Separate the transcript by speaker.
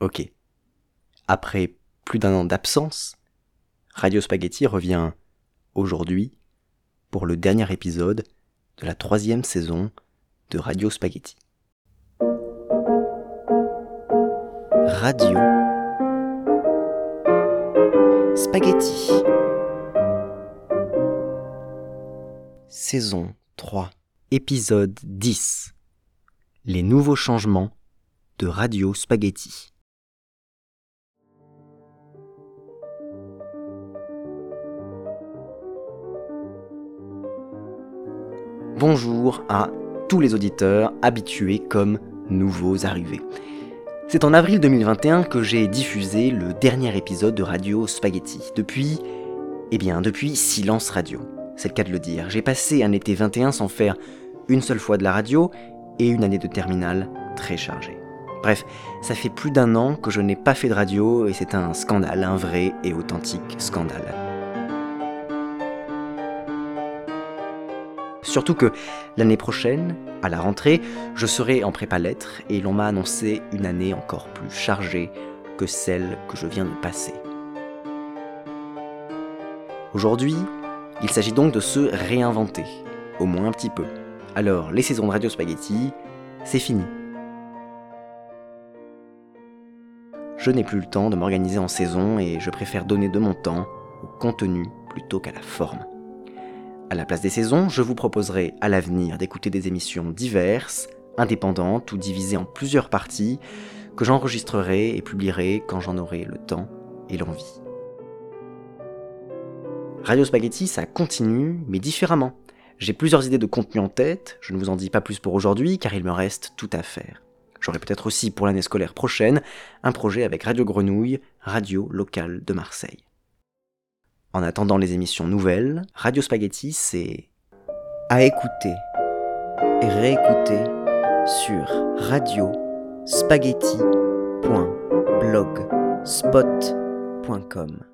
Speaker 1: Ok. Après plus d'un an d'absence, Radio Spaghetti revient aujourd'hui pour le dernier épisode de la troisième saison de Radio Spaghetti. Radio Spaghetti. Saison 3, épisode 10. Les nouveaux changements de Radio Spaghetti. Bonjour à tous les auditeurs habitués comme nouveaux arrivés. C'est en avril 2021 que j'ai diffusé le dernier épisode de Radio Spaghetti. Depuis, eh bien, depuis Silence Radio. C'est le cas de le dire. J'ai passé un été 21 sans faire une seule fois de la radio et une année de terminale très chargée. Bref, ça fait plus d'un an que je n'ai pas fait de radio et c'est un scandale, un vrai et authentique scandale. Surtout que l'année prochaine, à la rentrée, je serai en prépa lettres et l'on m'a annoncé une année encore plus chargée que celle que je viens de passer. Aujourd'hui, il s'agit donc de se réinventer, au moins un petit peu. Alors, les saisons de Radio Spaghetti, c'est fini. Je n'ai plus le temps de m'organiser en saison et je préfère donner de mon temps au contenu plutôt qu'à la forme. À la place des saisons, je vous proposerai à l'avenir d'écouter des émissions diverses, indépendantes ou divisées en plusieurs parties, que j'enregistrerai et publierai quand j'en aurai le temps et l'envie. Radio Spaghetti, ça continue, mais différemment. J'ai plusieurs idées de contenu en tête, je ne vous en dis pas plus pour aujourd'hui car il me reste tout à faire. J'aurai peut-être aussi pour l'année scolaire prochaine un projet avec Radio Grenouille, radio locale de Marseille. En attendant les émissions nouvelles, Radio Spaghetti, c'est à écouter et réécouter sur radio spaghetti.blogspot.com.